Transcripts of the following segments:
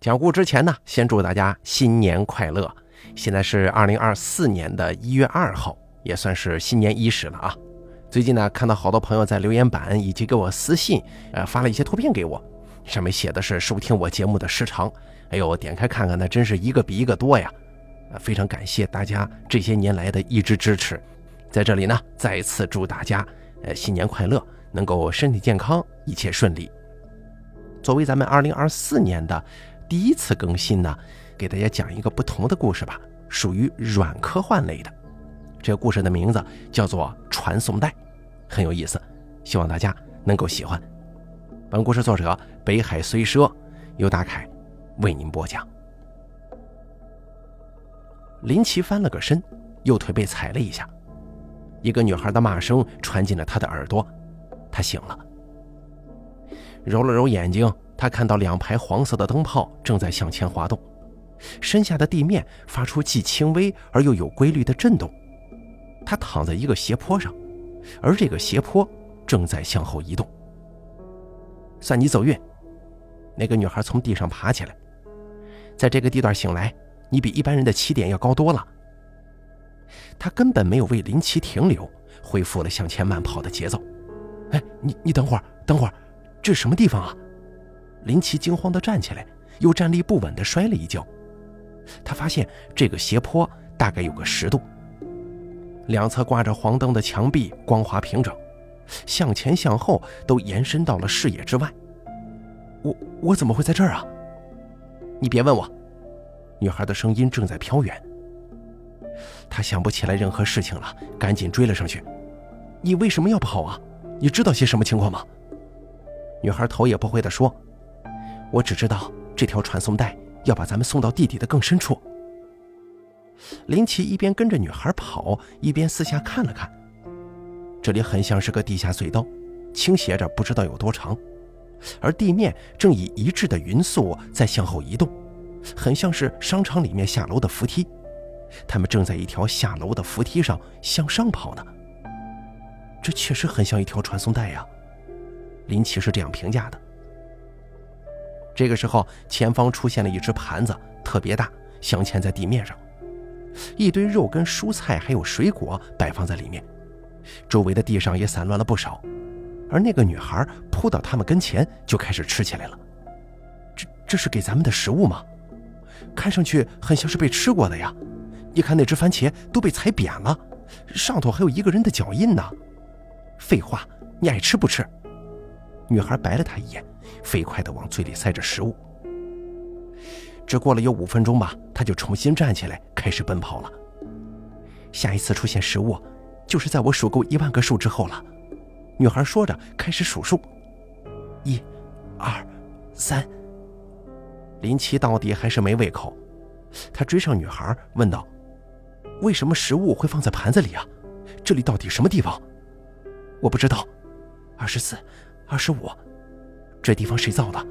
讲故之前呢，先祝大家新年快乐。现在是二零二四年的一月二号，也算是新年伊始了啊。最近呢，看到好多朋友在留言板以及给我私信，呃，发了一些图片给我，上面写的是收听我节目的时长。哎呦，点开看看，那真是一个比一个多呀！啊，非常感谢大家这些年来的一直支持。在这里呢，再次祝大家，呃，新年快乐，能够身体健康，一切顺利。作为咱们二零二四年的第一次更新呢，给大家讲一个不同的故事吧，属于软科幻类的。这个故事的名字叫做《传送带》，很有意思，希望大家能够喜欢。本故事作者北海虽奢，由大凯为您播讲。林奇翻了个身，右腿被踩了一下，一个女孩的骂声传进了他的耳朵，他醒了，揉了揉眼睛，他看到两排黄色的灯泡正在向前滑动，身下的地面发出既轻微而又有规律的震动。他躺在一个斜坡上，而这个斜坡正在向后移动。算你走运，那个女孩从地上爬起来，在这个地段醒来，你比一般人的起点要高多了。他根本没有为林奇停留，恢复了向前慢跑的节奏。哎，你你等会儿，等会儿，这是什么地方啊？林奇惊慌地站起来，又站立不稳地摔了一跤。他发现这个斜坡大概有个十度。两侧挂着黄灯的墙壁光滑平整，向前向后都延伸到了视野之外。我我怎么会在这儿啊？你别问我。女孩的声音正在飘远。他想不起来任何事情了，赶紧追了上去。你为什么要跑啊？你知道些什么情况吗？女孩头也不回地说：“我只知道这条传送带要把咱们送到地底的更深处。”林奇一边跟着女孩跑，一边四下看了看。这里很像是个地下隧道，倾斜着不知道有多长，而地面正以一致的匀速在向后移动，很像是商场里面下楼的扶梯。他们正在一条下楼的扶梯上向上跑呢。这确实很像一条传送带呀，林奇是这样评价的。这个时候，前方出现了一只盘子，特别大，镶嵌在地面上。一堆肉跟蔬菜还有水果摆放在里面，周围的地上也散乱了不少，而那个女孩扑到他们跟前就开始吃起来了。这这是给咱们的食物吗？看上去很像是被吃过的呀。你看那只番茄都被踩扁了，上头还有一个人的脚印呢。废话，你爱吃不吃？女孩白了他一眼，飞快地往嘴里塞着食物。只过了有五分钟吧，他就重新站起来，开始奔跑了。下一次出现食物，就是在我数够一万个数之后了。女孩说着，开始数数：一、二、三。林奇到底还是没胃口，他追上女孩，问道：“为什么食物会放在盘子里啊？这里到底什么地方？”我不知道。二十四、二十五，这地方谁造的？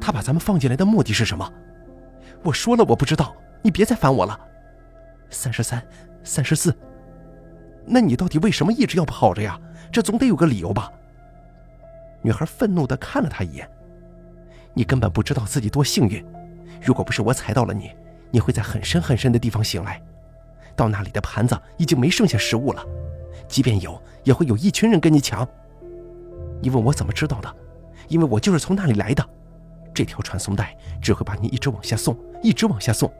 他把咱们放进来的目的是什么？我说了我不知道，你别再烦我了。三十三，三十四。那你到底为什么一直要跑着呀？这总得有个理由吧？女孩愤怒地看了他一眼。你根本不知道自己多幸运。如果不是我踩到了你，你会在很深很深的地方醒来。到那里的盘子已经没剩下食物了，即便有，也会有一群人跟你抢。你问我怎么知道的？因为我就是从那里来的。这条传送带只会把你一直往下送，一直往下送。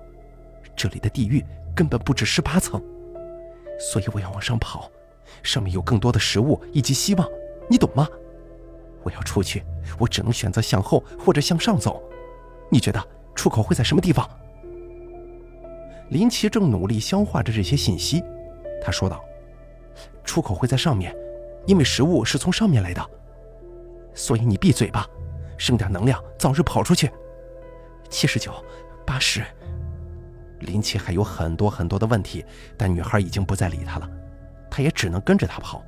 这里的地狱根本不止十八层，所以我要往上跑，上面有更多的食物以及希望，你懂吗？我要出去，我只能选择向后或者向上走。你觉得出口会在什么地方？林奇正努力消化着这些信息，他说道：“出口会在上面，因为食物是从上面来的。所以你闭嘴吧。”剩点能量，早日跑出去。七十九，八十。林奇还有很多很多的问题，但女孩已经不再理他了，他也只能跟着他跑。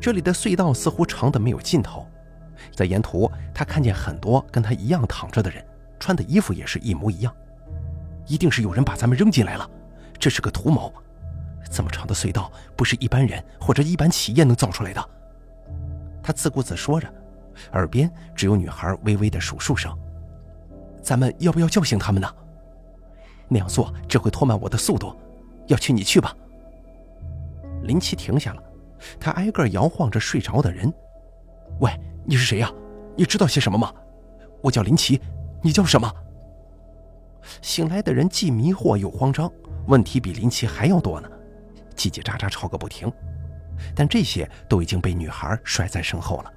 这里的隧道似乎长的没有尽头，在沿途他看见很多跟他一样躺着的人，穿的衣服也是一模一样。一定是有人把咱们扔进来了，这是个图谋。这么长的隧道不是一般人或者一般企业能造出来的。他自顾自说着。耳边只有女孩微微的数数声，咱们要不要叫醒他们呢？那样做只会拖慢我的速度。要去你去吧。林奇停下了，他挨个摇晃着睡着的人。喂，你是谁呀？你知道些什么吗？我叫林奇，你叫什么？醒来的人既迷惑又慌张，问题比林奇还要多呢，叽叽喳喳吵个不停。但这些都已经被女孩甩在身后了。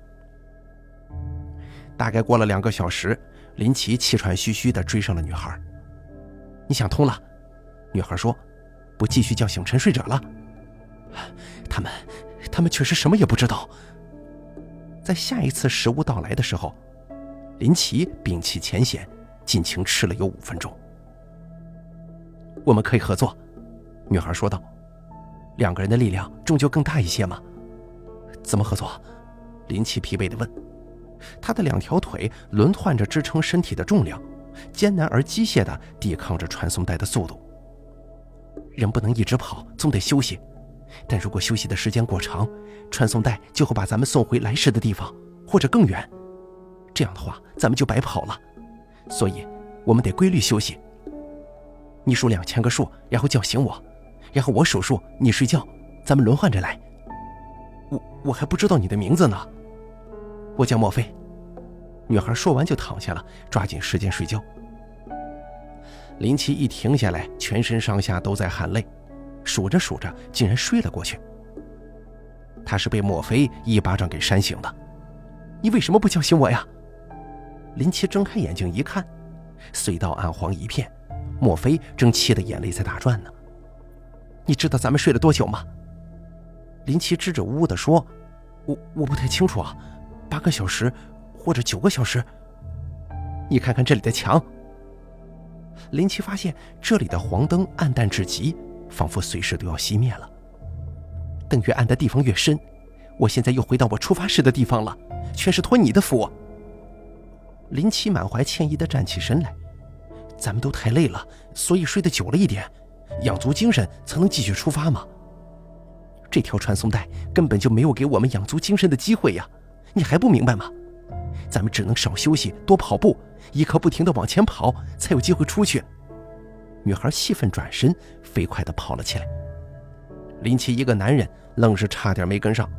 大概过了两个小时，林奇气喘吁吁地追上了女孩。你想通了？女孩说：“不继续叫醒沉睡者了。”他们，他们确实什么也不知道。在下一次食物到来的时候，林奇摒弃前嫌，尽情吃了有五分钟。我们可以合作，女孩说道。两个人的力量终究更大一些吗？怎么合作？林奇疲惫地问。他的两条腿轮换着支撑身体的重量，艰难而机械地抵抗着传送带的速度。人不能一直跑，总得休息。但如果休息的时间过长，传送带就会把咱们送回来时的地方，或者更远。这样的话，咱们就白跑了。所以，我们得规律休息。你数两千个数，然后叫醒我，然后我数数，你睡觉，咱们轮换着来。我我还不知道你的名字呢。我叫莫非。女孩说完就躺下了，抓紧时间睡觉。林奇一停下来，全身上下都在喊累。数着数着，竟然睡了过去。他是被莫非一巴掌给扇醒的。你为什么不叫醒我呀？林奇睁开眼睛一看，隧道暗黄一片，莫非正气得眼泪在打转呢。你知道咱们睡了多久吗？林奇支支吾吾地说：“我我不太清楚啊，八个小时，或者九个小时。”你看看这里的墙。林奇发现这里的黄灯暗淡至极。仿佛随时都要熄灭了。灯越暗的地方越深，我现在又回到我出发时的地方了，全是托你的福。林奇满怀歉意地站起身来，咱们都太累了，所以睡得久了一点，养足精神才能继续出发吗。这条传送带根本就没有给我们养足精神的机会呀，你还不明白吗？咱们只能少休息，多跑步，一刻不停地往前跑，才有机会出去。女孩气愤，转身飞快地跑了起来。林奇一个男人愣是差点没跟上。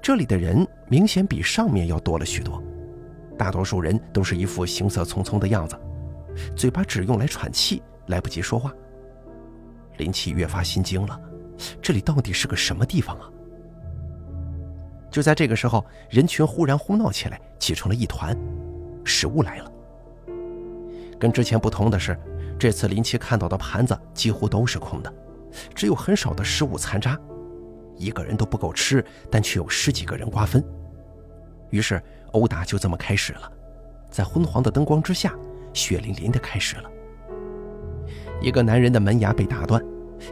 这里的人明显比上面要多了许多，大多数人都是一副行色匆匆的样子，嘴巴只用来喘气，来不及说话。林奇越发心惊了，这里到底是个什么地方啊？就在这个时候，人群忽然哄闹起来，挤成了一团。食物来了。跟之前不同的是，这次林奇看到的盘子几乎都是空的，只有很少的食物残渣，一个人都不够吃，但却有十几个人瓜分。于是殴打就这么开始了，在昏黄的灯光之下，血淋淋的开始了。一个男人的门牙被打断，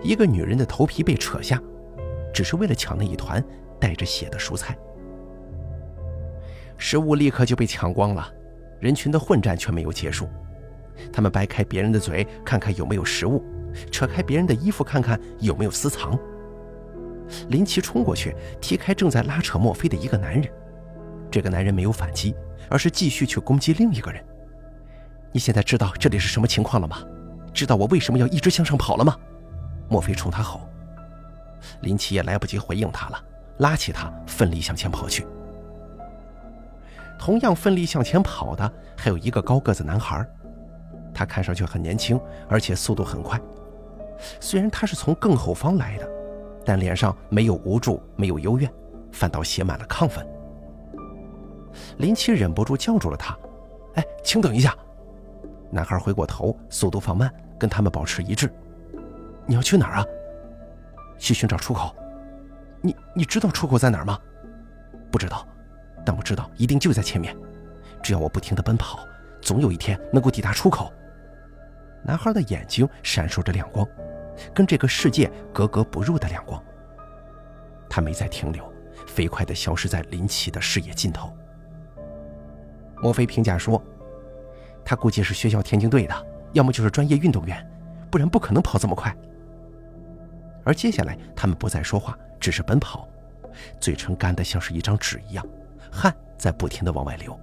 一个女人的头皮被扯下，只是为了抢那一团带着血的蔬菜。食物立刻就被抢光了，人群的混战却没有结束。他们掰开别人的嘴，看看有没有食物；扯开别人的衣服，看看有没有私藏。林奇冲过去，踢开正在拉扯墨菲的一个男人。这个男人没有反击，而是继续去攻击另一个人。你现在知道这里是什么情况了吗？知道我为什么要一直向上跑了吗？莫非冲他吼。林奇也来不及回应他了，拉起他，奋力向前跑去。同样奋力向前跑的还有一个高个子男孩。他看上去很年轻，而且速度很快。虽然他是从更后方来的，但脸上没有无助，没有幽怨，反倒写满了亢奋。林奇忍不住叫住了他：“哎，请等一下！”男孩回过头，速度放慢，跟他们保持一致。“你要去哪儿啊？”“去寻找出口。”“你你知道出口在哪儿吗？”“不知道，但我知道一定就在前面。只要我不停地奔跑，总有一天能够抵达出口。”男孩的眼睛闪烁着亮光，跟这个世界格格不入的亮光。他没再停留，飞快地消失在林奇的视野尽头。莫非评价说：“他估计是学校田径队的，要么就是专业运动员，不然不可能跑这么快。”而接下来，他们不再说话，只是奔跑，嘴唇干得像是一张纸一样，汗在不停地往外流。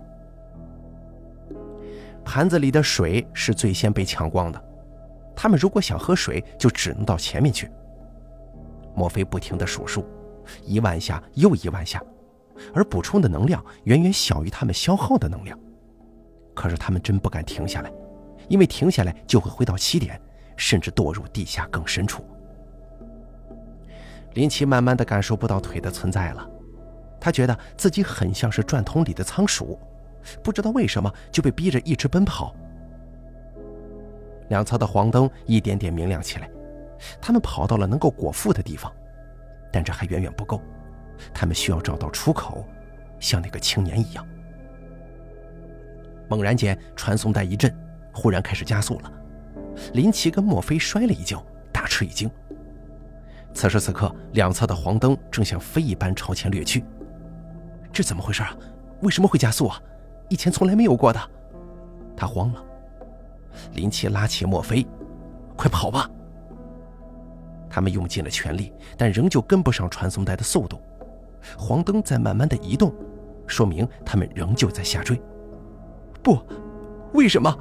盘子里的水是最先被抢光的，他们如果想喝水，就只能到前面去。墨菲不停地数数，一万下又一万下，而补充的能量远远小于他们消耗的能量。可是他们真不敢停下来，因为停下来就会回到起点，甚至堕入地下更深处。林奇慢慢的感受不到腿的存在了，他觉得自己很像是转筒里的仓鼠，不知道为什么就被逼着一直奔跑。两侧的黄灯一点点明亮起来，他们跑到了能够果腹的地方，但这还远远不够，他们需要找到出口，像那个青年一样。猛然间，传送带一震，忽然开始加速了。林奇跟墨菲摔了一跤，大吃一惊。此时此刻，两侧的黄灯正像飞一般朝前掠去。这怎么回事啊？为什么会加速啊？以前从来没有过的。他慌了。林奇拉起墨菲：“快跑吧！”他们用尽了全力，但仍旧跟不上传送带的速度。黄灯在慢慢的移动，说明他们仍旧在下坠。不，为什么？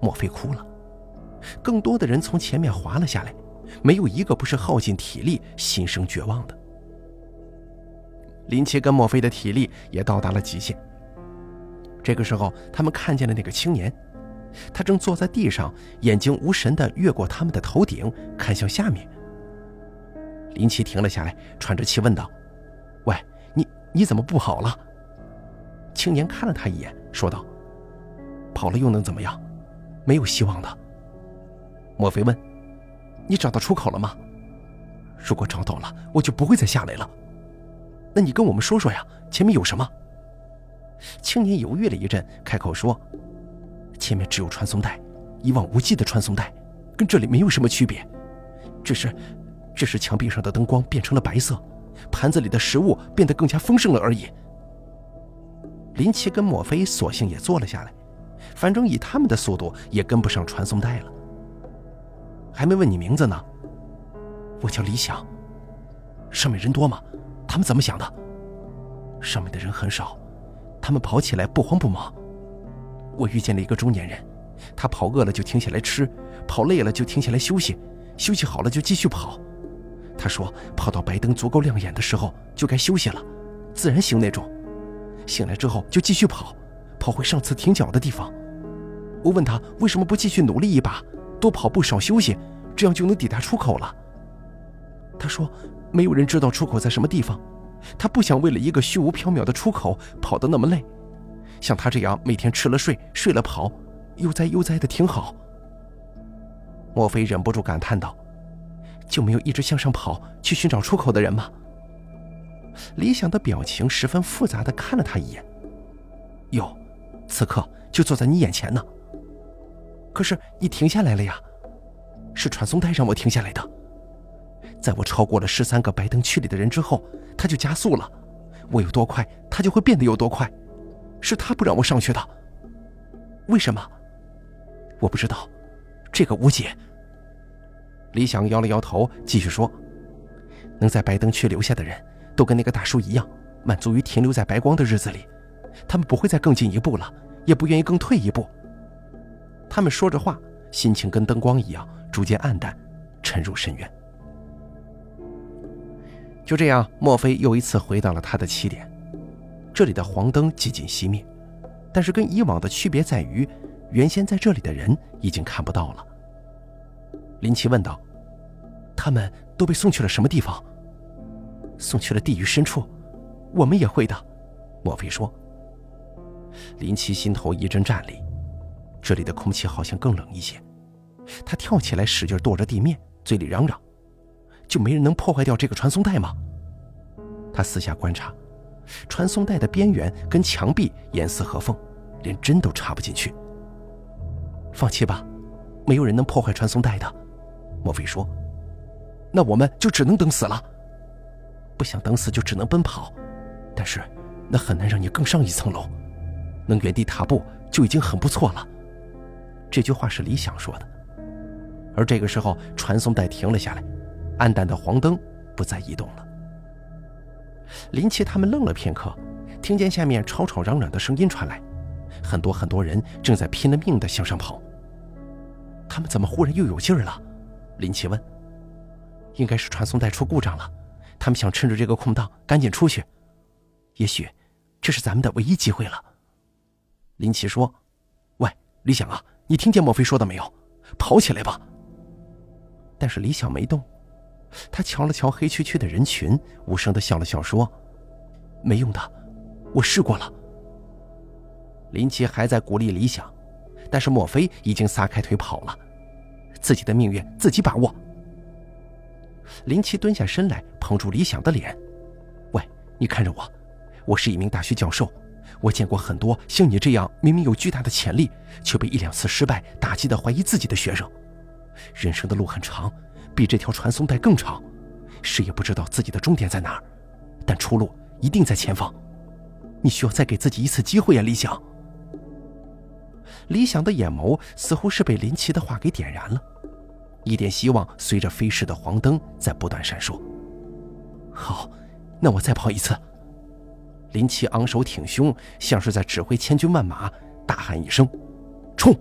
莫非哭了？更多的人从前面滑了下来，没有一个不是耗尽体力、心生绝望的。林奇跟墨菲的体力也到达了极限。这个时候，他们看见了那个青年，他正坐在地上，眼睛无神地越过他们的头顶，看向下面。林奇停了下来，喘着气问道：“喂，你你怎么不好了？”青年看了他一眼，说道。跑了又能怎么样？没有希望的。莫非问：“你找到出口了吗？”如果找到了，我就不会再下来了。那你跟我们说说呀，前面有什么？青年犹豫了一阵，开口说：“前面只有传送带，一望无际的传送带，跟这里没有什么区别，只是，只是墙壁上的灯光变成了白色，盘子里的食物变得更加丰盛了而已。”林奇跟莫非索性也坐了下来。反正以他们的速度也跟不上传送带了。还没问你名字呢。我叫李想。上面人多吗？他们怎么想的？上面的人很少，他们跑起来不慌不忙。我遇见了一个中年人，他跑饿了就停下来吃，跑累了就停下来休息，休息好了就继续跑。他说跑到白灯足够亮眼的时候就该休息了，自然醒那种。醒来之后就继续跑。跑回上次停脚的地方，我问他为什么不继续努力一把，多跑步少休息，这样就能抵达出口了。他说，没有人知道出口在什么地方，他不想为了一个虚无缥缈的出口跑得那么累。像他这样每天吃了睡，睡了跑，悠哉悠哉的挺好。莫非忍不住感叹道：“就没有一直向上跑去寻找出口的人吗？”李想的表情十分复杂的看了他一眼，有。此刻就坐在你眼前呢。可是你停下来了呀，是传送带让我停下来的。在我超过了十三个白灯区里的人之后，他就加速了。我有多快，他就会变得有多快。是他不让我上去的。为什么？我不知道，这个无解。李想摇了摇头，继续说：“能在白灯区留下的人，都跟那个大叔一样，满足于停留在白光的日子里。”他们不会再更进一步了，也不愿意更退一步。他们说着话，心情跟灯光一样，逐渐暗淡，沉入深渊。就这样，墨菲又一次回到了他的起点。这里的黄灯几近熄灭，但是跟以往的区别在于，原先在这里的人已经看不到了。林奇问道：“他们都被送去了什么地方？”“送去了地狱深处。”“我们也会的。”墨菲说。林奇心头一阵战栗，这里的空气好像更冷一些。他跳起来，使劲跺着地面，嘴里嚷嚷：“就没人能破坏掉这个传送带吗？”他四下观察，传送带的边缘跟墙壁严丝合缝，连针都插不进去。放弃吧，没有人能破坏传送带的。莫非说：“那我们就只能等死了。不想等死就只能奔跑，但是那很难让你更上一层楼。”能原地踏步就已经很不错了。这句话是李想说的。而这个时候，传送带停了下来，暗淡的黄灯不再移动了。林奇他们愣了片刻，听见下面吵吵嚷嚷的声音传来，很多很多人正在拼了命地向上跑。他们怎么忽然又有劲儿了？林奇问。应该是传送带出故障了，他们想趁着这个空档赶紧出去。也许，这是咱们的唯一机会了。林奇说：“，李想啊，你听见莫非说的没有？跑起来吧！”但是李想没动，他瞧了瞧黑黢黢的人群，无声的笑了笑说：“没用的，我试过了。”林奇还在鼓励李想，但是莫非已经撒开腿跑了，自己的命运自己把握。林奇蹲下身来，捧住李想的脸：“喂，你看着我，我是一名大学教授，我见过很多像你这样明明有巨大的潜力，却被一两次失败打击的怀疑自己的学生。人生的路很长，比这条传送带更长，谁也不知道自己的终点在哪儿，但出路一定在前方。你需要再给自己一次机会呀，李想。”李想的眼眸似乎是被林奇的话给点燃了。一点希望随着飞逝的黄灯在不断闪烁。好，那我再跑一次。林奇昂首挺胸，像是在指挥千军万马，大喊一声：“冲！”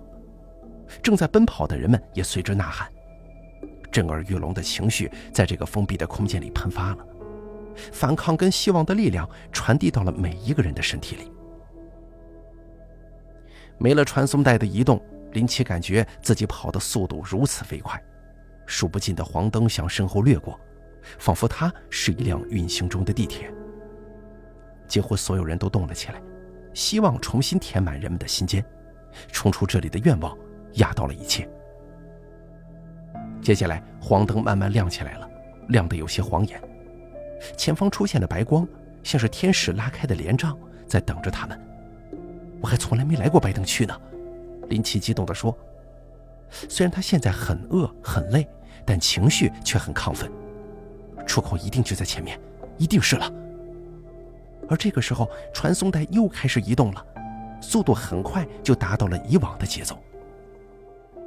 正在奔跑的人们也随之呐喊。震耳欲聋的情绪在这个封闭的空间里喷发了，反抗跟希望的力量传递到了每一个人的身体里。没了传送带的移动，林奇感觉自己跑的速度如此飞快。数不尽的黄灯向身后掠过，仿佛它是一辆运行中的地铁。几乎所有人都动了起来，希望重新填满人们的心间，冲出这里的愿望压倒了一切。接下来，黄灯慢慢亮起来了，亮得有些晃眼。前方出现的白光，像是天使拉开的帘帐，在等着他们。我还从来没来过白灯区呢，林奇激动地说。虽然他现在很饿很累。但情绪却很亢奋，出口一定就在前面，一定是了。而这个时候，传送带又开始移动了，速度很快就达到了以往的节奏。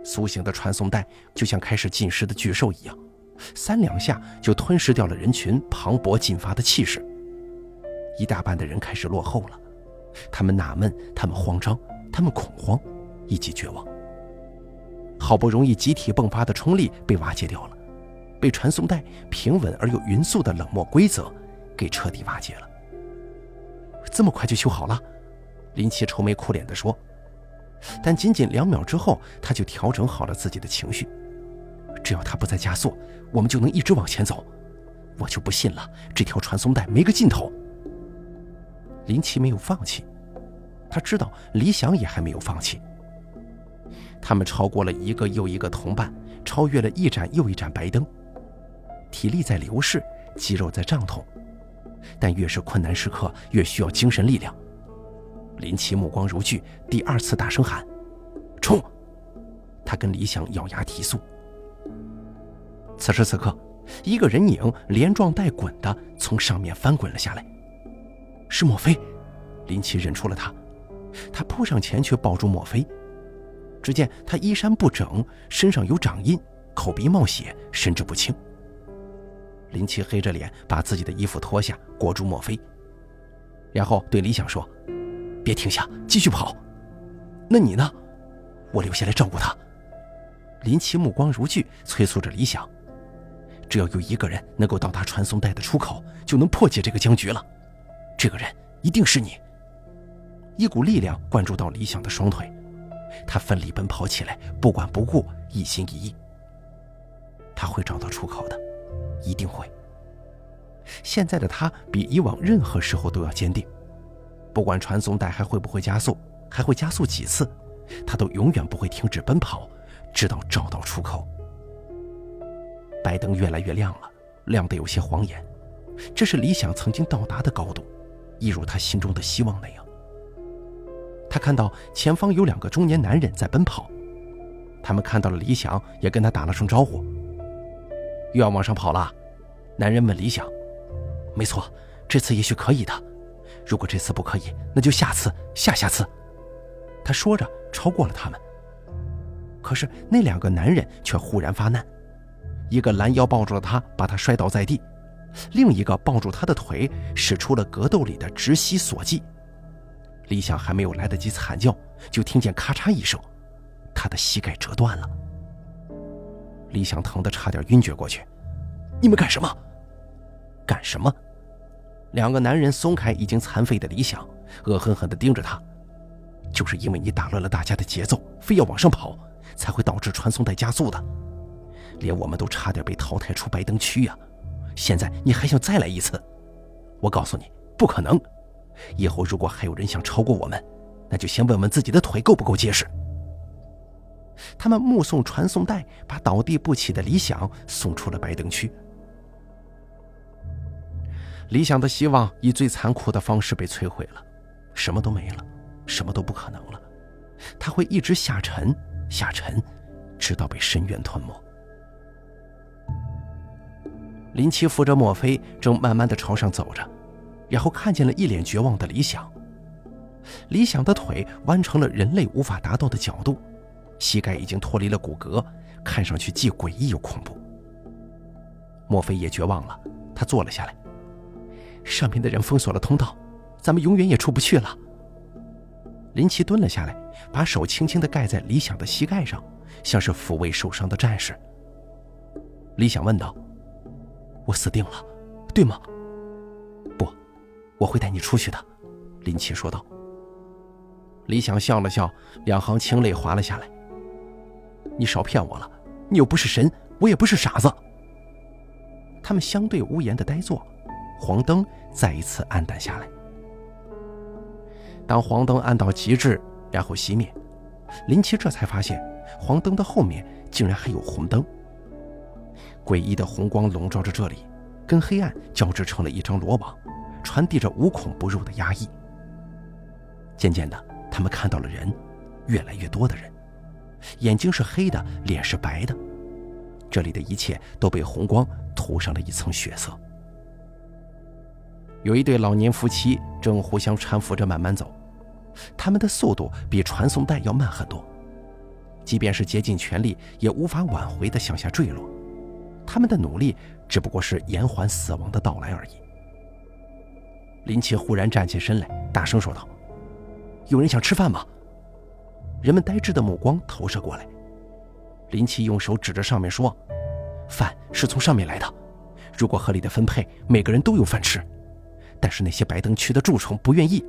苏醒的传送带就像开始进食的巨兽一样，三两下就吞噬掉了人群磅礴进发的气势。一大半的人开始落后了，他们纳闷，他们慌张，他们恐慌，以及绝望。好不容易集体迸发的冲力被瓦解掉了，被传送带平稳而又匀速的冷漠规则给彻底瓦解了。这么快就修好了？林奇愁眉苦脸地说。但仅仅两秒之后，他就调整好了自己的情绪。只要他不再加速，我们就能一直往前走。我就不信了，这条传送带没个尽头。林奇没有放弃，他知道李想也还没有放弃。他们超过了一个又一个同伴，超越了一盏又一盏白灯。体力在流逝，肌肉在胀痛，但越是困难时刻，越需要精神力量。林奇目光如炬，第二次大声喊：“冲！”他跟李想咬牙提速。此时此刻，一个人影连撞带滚的从上面翻滚了下来，是莫非？林奇认出了他，他扑上前去抱住莫非。只见他衣衫不整，身上有掌印，口鼻冒血，神志不清。林奇黑着脸把自己的衣服脱下，裹住莫非，然后对李想说：“别停下，继续跑。那你呢？我留下来照顾他。”林奇目光如炬，催促着李想：“只要有一个人能够到达传送带的出口，就能破解这个僵局了。这个人一定是你。”一股力量灌注到李想的双腿。他奋力奔跑起来，不管不顾，一心一意。他会找到出口的，一定会。现在的他比以往任何时候都要坚定，不管传送带还会不会加速，还会加速几次，他都永远不会停止奔跑，直到找到出口。白灯越来越亮了，亮得有些晃眼。这是理想曾经到达的高度，一如他心中的希望那样。他看到前方有两个中年男人在奔跑，他们看到了李想，也跟他打了声招呼。又要往上跑了，男人问李想：“没错，这次也许可以的。如果这次不可以，那就下次、下下次。”他说着超过了他们。可是那两个男人却忽然发难，一个拦腰抱住了他，把他摔倒在地；另一个抱住他的腿，使出了格斗里的直膝锁技。李想还没有来得及惨叫，就听见咔嚓一声，他的膝盖折断了。李想疼得差点晕厥过去。你们干什么？干什么？两个男人松开已经残废的李想，恶狠狠地盯着他。就是因为你打乱了大家的节奏，非要往上跑，才会导致传送带加速的。连我们都差点被淘汰出白灯区呀！现在你还想再来一次？我告诉你，不可能。以后如果还有人想超过我们，那就先问问自己的腿够不够结实。他们目送传送带把倒地不起的理想送出了白灯区。理想的希望以最残酷的方式被摧毁了，什么都没了，什么都不可能了。他会一直下沉，下沉，直到被深渊吞没。林奇扶着墨菲，正慢慢的朝上走着，然后看见了一脸绝望的理想。理想的腿弯成了人类无法达到的角度，膝盖已经脱离了骨骼，看上去既诡异又恐怖。墨菲也绝望了，他坐了下来。上面的人封锁了通道，咱们永远也出不去了。林奇蹲了下来，把手轻轻地盖在李想的膝盖上，像是抚慰受伤的战士。李想问道。我死定了，对吗？不，我会带你出去的。”林奇说道。李想笑了笑，两行清泪滑了下来。“你少骗我了，你又不是神，我也不是傻子。”他们相对无言的呆坐，黄灯再一次暗淡下来。当黄灯暗到极致，然后熄灭，林奇这才发现，黄灯的后面竟然还有红灯。诡异的红光笼罩着这里，跟黑暗交织成了一张罗网，传递着无孔不入的压抑。渐渐的，他们看到了人，越来越多的人，眼睛是黑的，脸是白的，这里的一切都被红光涂上了一层血色。有一对老年夫妻正互相搀扶着慢慢走，他们的速度比传送带要慢很多，即便是竭尽全力，也无法挽回的向下坠落。他们的努力只不过是延缓死亡的到来而已。林奇忽然站起身来，大声说道：“有人想吃饭吗？”人们呆滞的目光投射过来。林奇用手指着上面说：“饭是从上面来的，如果合理的分配，每个人都有饭吃。但是那些白灯区的蛀虫不愿意，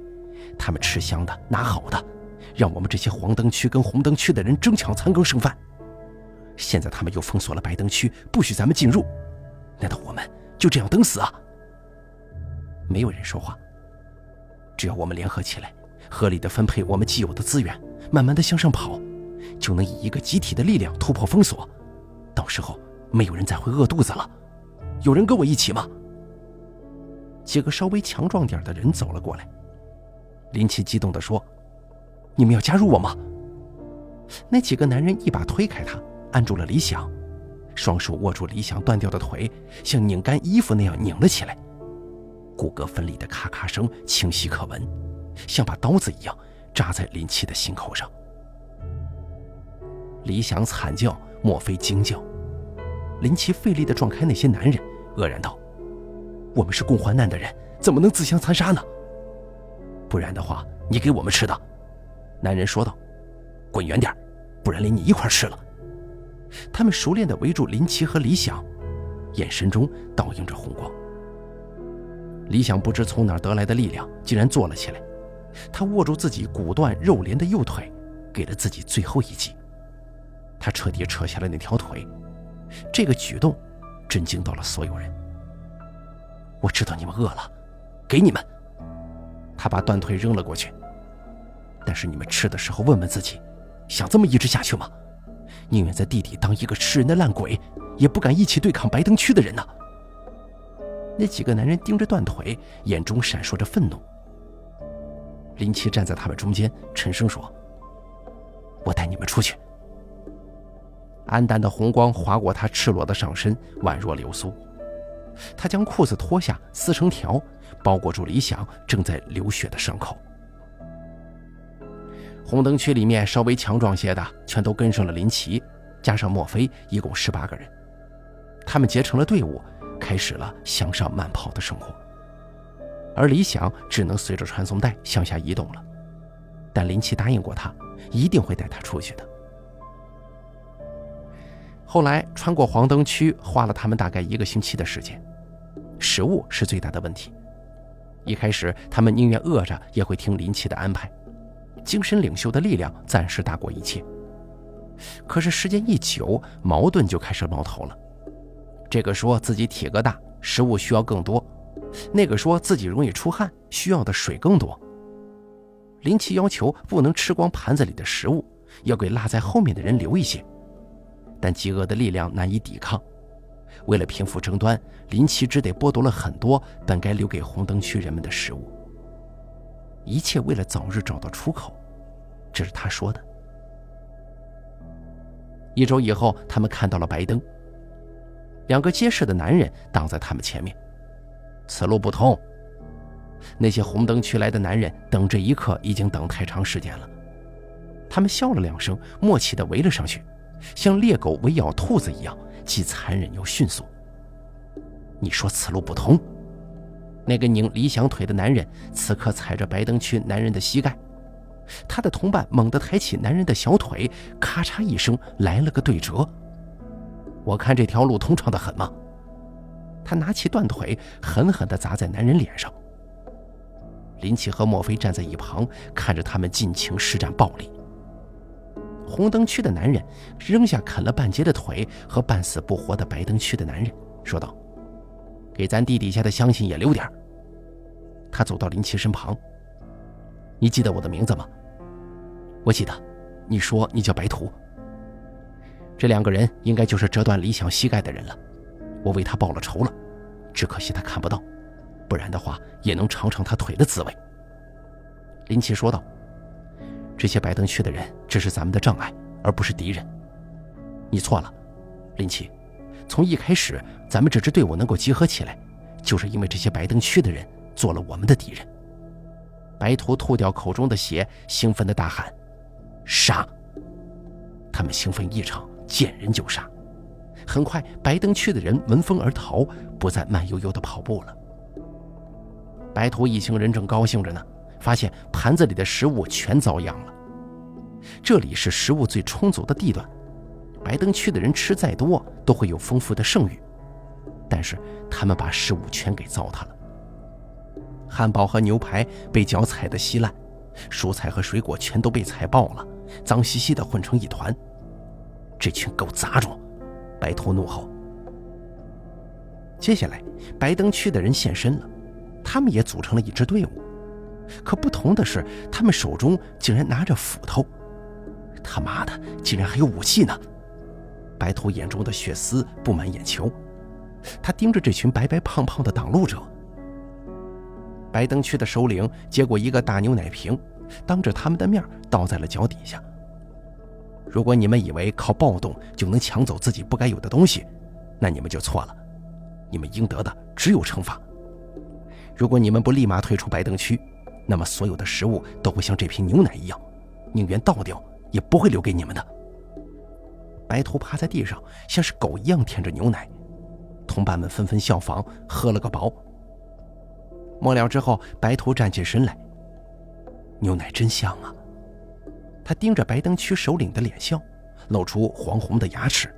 他们吃香的，拿好的，让我们这些黄灯区跟红灯区的人争抢残羹剩饭。”现在他们又封锁了白灯区，不许咱们进入。难道我们就这样等死啊？没有人说话。只要我们联合起来，合理的分配我们既有的资源，慢慢的向上跑，就能以一个集体的力量突破封锁。到时候没有人再会饿肚子了。有人跟我一起吗？几个稍微强壮点的人走了过来。林奇激动地说：“你们要加入我吗？”那几个男人一把推开他。按住了李想，双手握住李想断掉的腿，像拧干衣服那样拧了起来。骨骼分离的咔咔声清晰可闻，像把刀子一样扎在林奇的心口上。李想惨叫，莫非惊叫。林奇费力地撞开那些男人，愕然道：“我们是共患难的人，怎么能自相残杀呢？不然的话，你给我们吃的。”男人说道：“滚远点，不然连你一块吃了。”他们熟练地围住林奇和李想，眼神中倒映着红光。李想不知从哪得来的力量，竟然坐了起来。他握住自己骨断肉连的右腿，给了自己最后一击。他彻底扯下了那条腿，这个举动震惊到了所有人。我知道你们饿了，给你们。他把断腿扔了过去。但是你们吃的时候，问问自己，想这么一直下去吗？宁愿在地底当一个吃人的烂鬼，也不敢一起对抗白灯区的人呢。那几个男人盯着断腿，眼中闪烁着愤怒。林奇站在他们中间，沉声说：“我带你们出去。”暗淡的红光划过他赤裸的上身，宛若流苏。他将裤子脱下，撕成条，包裹住李想正在流血的伤口。红灯区里面稍微强壮些的，全都跟上了林奇，加上墨菲，一共十八个人。他们结成了队伍，开始了向上慢跑的生活。而李想只能随着传送带向下移动了，但林奇答应过他，一定会带他出去的。后来穿过黄灯区，花了他们大概一个星期的时间。食物是最大的问题。一开始，他们宁愿饿着也会听林奇的安排。精神领袖的力量暂时大过一切。可是时间一久，矛盾就开始冒头了。这个说自己体格大，食物需要更多；那个说自己容易出汗，需要的水更多。林奇要求不能吃光盘子里的食物，要给落在后面的人留一些。但饥饿的力量难以抵抗。为了平复争端，林奇只得剥夺了很多本该留给红灯区人们的食物。一切为了早日找到出口，这是他说的。一周以后，他们看到了白灯。两个结实的男人挡在他们前面，此路不通。那些红灯区来的男人等这一刻已经等太长时间了。他们笑了两声，默契地围了上去，像猎狗围咬兔子一样，既残忍又迅速。你说此路不通？那个拧理想腿的男人此刻踩着白灯区男人的膝盖，他的同伴猛地抬起男人的小腿，咔嚓一声来了个对折。我看这条路通畅的很吗？他拿起断腿，狠狠地砸在男人脸上。林奇和墨菲站在一旁，看着他们尽情施展暴力。红灯区的男人扔下啃了半截的腿和半死不活的白灯区的男人，说道。给咱地底下的乡亲也留点他走到林奇身旁。你记得我的名字吗？我记得。你说你叫白图。这两个人应该就是折断李想膝盖的人了。我为他报了仇了，只可惜他看不到，不然的话也能尝尝他腿的滋味。林奇说道：“这些白灯区的人只是咱们的障碍，而不是敌人。你错了，林奇。”从一开始，咱们这支队伍能够集合起来，就是因为这些白灯区的人做了我们的敌人。白图吐掉口中的血，兴奋的大喊：“杀！”他们兴奋异常，见人就杀。很快，白灯区的人闻风而逃，不再慢悠悠的跑步了。白图一行人正高兴着呢，发现盘子里的食物全遭殃了。这里是食物最充足的地段。白灯区的人吃再多都会有丰富的剩余，但是他们把食物全给糟蹋了。汉堡和牛排被脚踩得稀烂，蔬菜和水果全都被踩爆了，脏兮兮的混成一团。这群狗杂种！白头怒吼。接下来，白灯区的人现身了，他们也组成了一支队伍。可不同的是，他们手中竟然拿着斧头。他妈的，竟然还有武器呢！白头眼中的血丝布满眼球，他盯着这群白白胖胖的挡路者。白灯区的首领接过一个大牛奶瓶，当着他们的面倒在了脚底下。如果你们以为靠暴动就能抢走自己不该有的东西，那你们就错了。你们应得的只有惩罚。如果你们不立马退出白灯区，那么所有的食物都会像这瓶牛奶一样，宁愿倒掉也不会留给你们的。白头趴在地上，像是狗一样舔着牛奶，同伴们纷纷效仿，喝了个饱。末了之后，白头站起身来，牛奶真香啊！他盯着白灯区首领的脸笑，露出黄红的牙齿。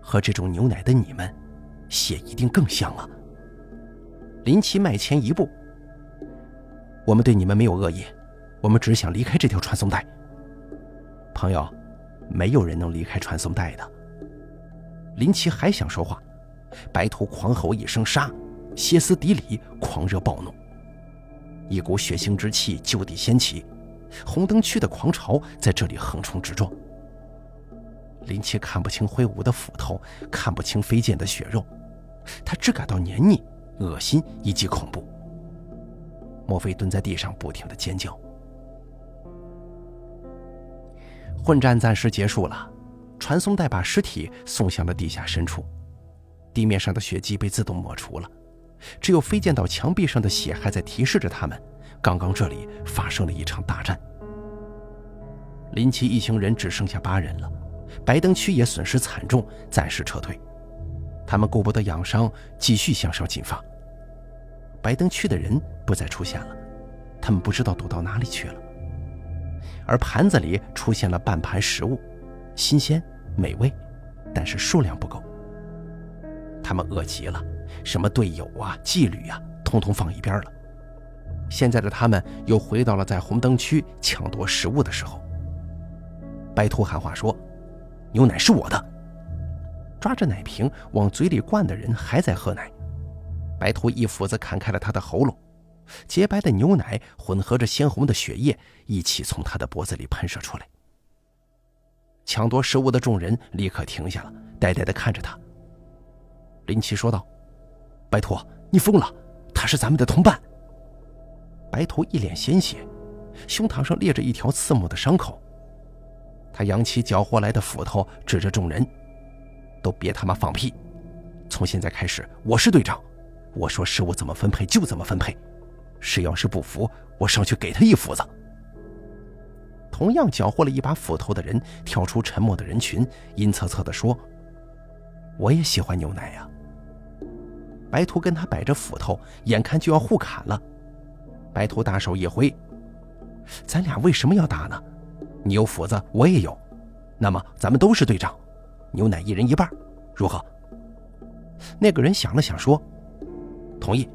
喝这种牛奶的你们，血一定更香啊！林奇迈前一步，我们对你们没有恶意，我们只想离开这条传送带，朋友。没有人能离开传送带的。林奇还想说话，白头狂吼一声“杀”，歇斯底里，狂热暴怒，一股血腥之气就地掀起，红灯区的狂潮在这里横冲直撞。林奇看不清挥舞的斧头，看不清飞溅的血肉，他只感到黏腻、恶心以及恐怖。莫非蹲在地上不停的尖叫。混战暂时结束了，传送带把尸体送向了地下深处，地面上的血迹被自动抹除了，只有飞溅到墙壁上的血还在提示着他们，刚刚这里发生了一场大战。林奇一行人只剩下八人了，白灯区也损失惨重，暂时撤退。他们顾不得养伤，继续向上进发。白灯区的人不再出现了，他们不知道躲到哪里去了。而盘子里出现了半盘食物，新鲜美味，但是数量不够。他们饿极了，什么队友啊、纪律啊，通通放一边了。现在的他们又回到了在红灯区抢夺食物的时候。白兔喊话说：“牛奶是我的。”抓着奶瓶往嘴里灌的人还在喝奶。白兔一斧子砍开了他的喉咙，洁白的牛奶混合着鲜红的血液一起从他的脖子里喷射出来。抢夺食物的众人立刻停下了，呆呆地看着他。林奇说道：“白兔，你疯了！他是咱们的同伴。”白头一脸鲜血，胸膛上裂着一条刺目的伤口。他扬起缴获来的斧头，指着众人：“都别他妈放屁！从现在开始，我是队长，我说食物怎么分配就怎么分配。谁要是不服，我上去给他一斧子。”同样缴获了一把斧头的人跳出沉默的人群，阴恻恻地说：“我也喜欢牛奶呀。”白兔跟他摆着斧头，眼看就要互砍了。白头大手一挥：“咱俩为什么要打呢？你有斧子，我也有，那么咱们都是队长，牛奶一人一半，如何？”那个人想了想说：“同意。”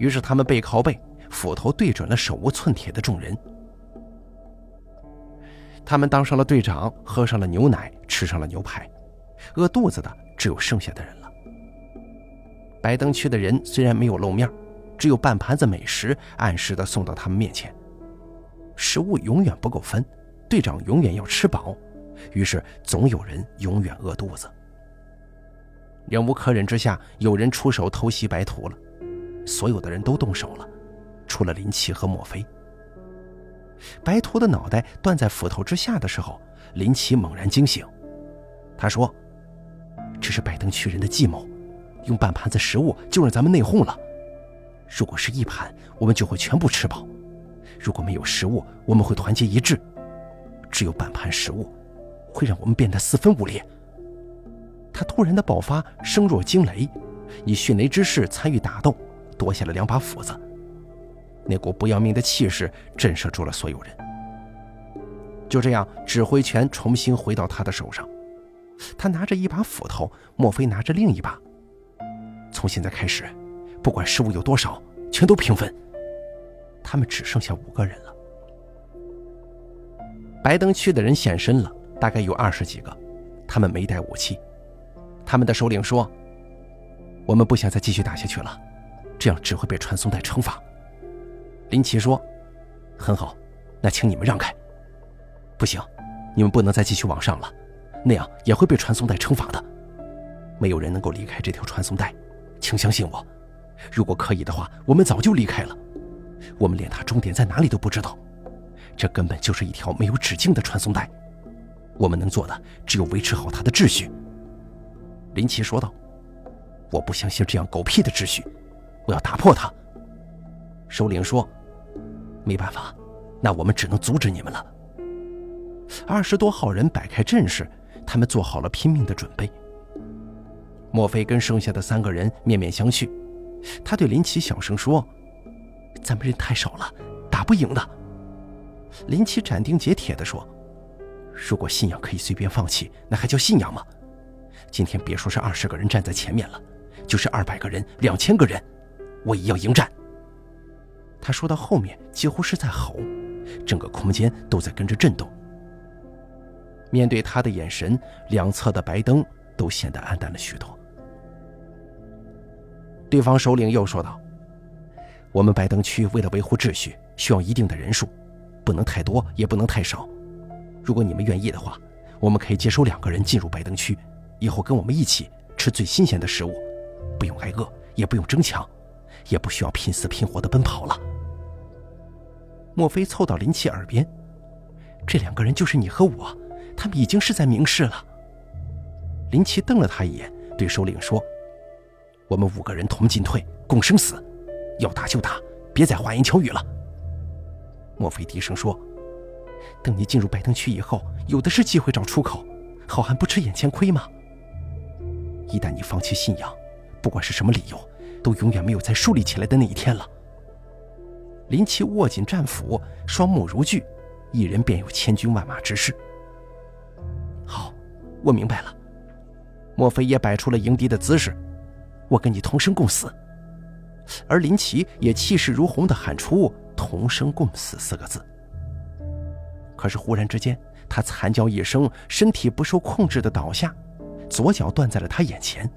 于是他们背靠背，斧头对准了手无寸铁的众人。他们当上了队长，喝上了牛奶，吃上了牛排，饿肚子的只有剩下的人了。白灯区的人虽然没有露面，只有半盘子美食按时的送到他们面前。食物永远不够分，队长永远要吃饱，于是总有人永远饿肚子。忍无可忍之下，有人出手偷袭白兔了。所有的人都动手了，除了林奇和墨菲。白兔的脑袋断在斧头之下的时候，林奇猛然惊醒，他说：“这是白登区人的计谋。”用半盘子食物就让咱们内讧了。如果是一盘，我们就会全部吃饱；如果没有食物，我们会团结一致。只有半盘食物，会让我们变得四分五裂。他突然的爆发声若惊雷，以迅雷之势参与打斗，夺下了两把斧子。那股不要命的气势震慑住了所有人。就这样，指挥权重新回到他的手上。他拿着一把斧头，莫非拿着另一把。从现在开始，不管食物有多少，全都平分。他们只剩下五个人了。白灯区的人现身了，大概有二十几个，他们没带武器。他们的首领说：“我们不想再继续打下去了，这样只会被传送带惩罚。”林奇说：“很好，那请你们让开。”“不行，你们不能再继续往上了，那样也会被传送带惩罚的。没有人能够离开这条传送带。”请相信我，如果可以的话，我们早就离开了。我们连它终点在哪里都不知道，这根本就是一条没有止境的传送带。我们能做的只有维持好它的秩序。”林奇说道。“我不相信这样狗屁的秩序，我要打破它。”首领说。“没办法，那我们只能阻止你们了。”二十多号人摆开阵势，他们做好了拼命的准备。莫非跟剩下的三个人面面相觑？他对林奇小声说：“咱们人太少了，打不赢的。”林奇斩钉截铁地说：“如果信仰可以随便放弃，那还叫信仰吗？今天别说是二十个人站在前面了，就是二百个人、两千个人，我也要迎战。”他说到后面几乎是在吼，整个空间都在跟着震动。面对他的眼神，两侧的白灯都显得暗淡了许多。对方首领又说道：“我们白灯区为了维护秩序，需要一定的人数，不能太多，也不能太少。如果你们愿意的话，我们可以接收两个人进入白灯区，以后跟我们一起吃最新鲜的食物，不用挨饿，也不用争抢，也不需要拼死拼活的奔跑了。”莫非凑到林奇耳边：“这两个人就是你和我，他们已经是在明示了。”林奇瞪了他一眼，对首领说。我们五个人同进退，共生死，要打就打，别再花言巧语了。莫非低声说：“等你进入白灯区以后，有的是机会找出口，好汉不吃眼前亏吗？一旦你放弃信仰，不管是什么理由，都永远没有再树立起来的那一天了。”林奇握紧战斧，双目如炬，一人便有千军万马之势。好，我明白了。莫非也摆出了迎敌的姿势？我跟你同生共死。而林奇也气势如虹地喊出“同生共死”四个字。可是忽然之间，他惨叫一声，身体不受控制地倒下，左脚断在了他眼前。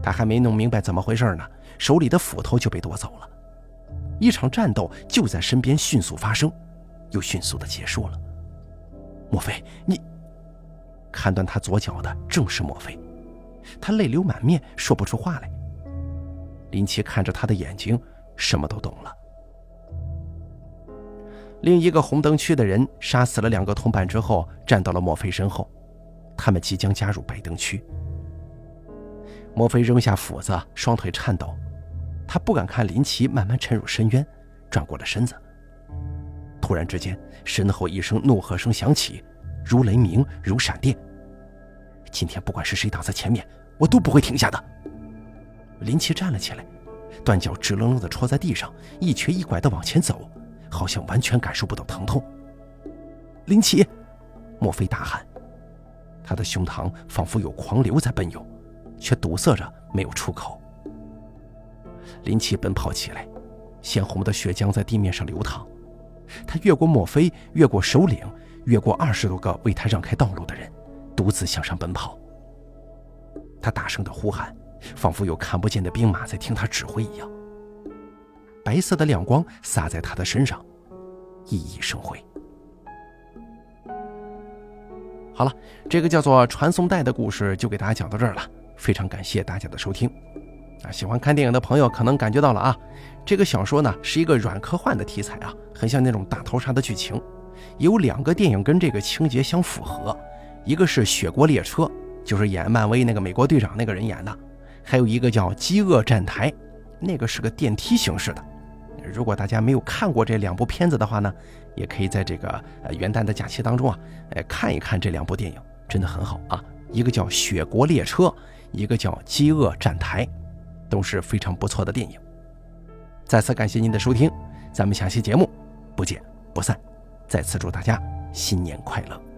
他还没弄明白怎么回事呢，手里的斧头就被夺走了。一场战斗就在身边迅速发生，又迅速的结束了。莫非你？砍断他左脚的正是莫非，他泪流满面，说不出话来。林奇看着他的眼睛，什么都懂了。另一个红灯区的人杀死了两个同伴之后，站到了莫非身后，他们即将加入白灯区。莫非扔下斧子，双腿颤抖，他不敢看林奇慢慢沉入深渊，转过了身子。突然之间，身后一声怒喝声响起，如雷鸣，如闪电。今天不管是谁挡在前面，我都不会停下的。林奇站了起来，断脚直愣愣地戳在地上，一瘸一拐地往前走，好像完全感受不到疼痛。林奇，莫非大喊，他的胸膛仿佛有狂流在奔涌。却堵塞着，没有出口。林奇奔跑起来，鲜红的血浆在地面上流淌。他越过莫非，越过首领，越过二十多个为他让开道路的人，独自向上奔跑。他大声的呼喊，仿佛有看不见的兵马在听他指挥一样。白色的亮光洒在他的身上，熠熠生辉。好了，这个叫做传送带的故事就给大家讲到这儿了。非常感谢大家的收听，啊，喜欢看电影的朋友可能感觉到了啊，这个小说呢是一个软科幻的题材啊，很像那种大逃杀的剧情。有两个电影跟这个情节相符合，一个是《雪国列车》，就是演漫威那个美国队长那个人演的，还有一个叫《饥饿站台》，那个是个电梯形式的。如果大家没有看过这两部片子的话呢，也可以在这个呃元旦的假期当中啊，哎看一看这两部电影，真的很好啊。一个叫《雪国列车》。一个叫《饥饿站台》，都是非常不错的电影。再次感谢您的收听，咱们下期节目不见不散。再次祝大家新年快乐！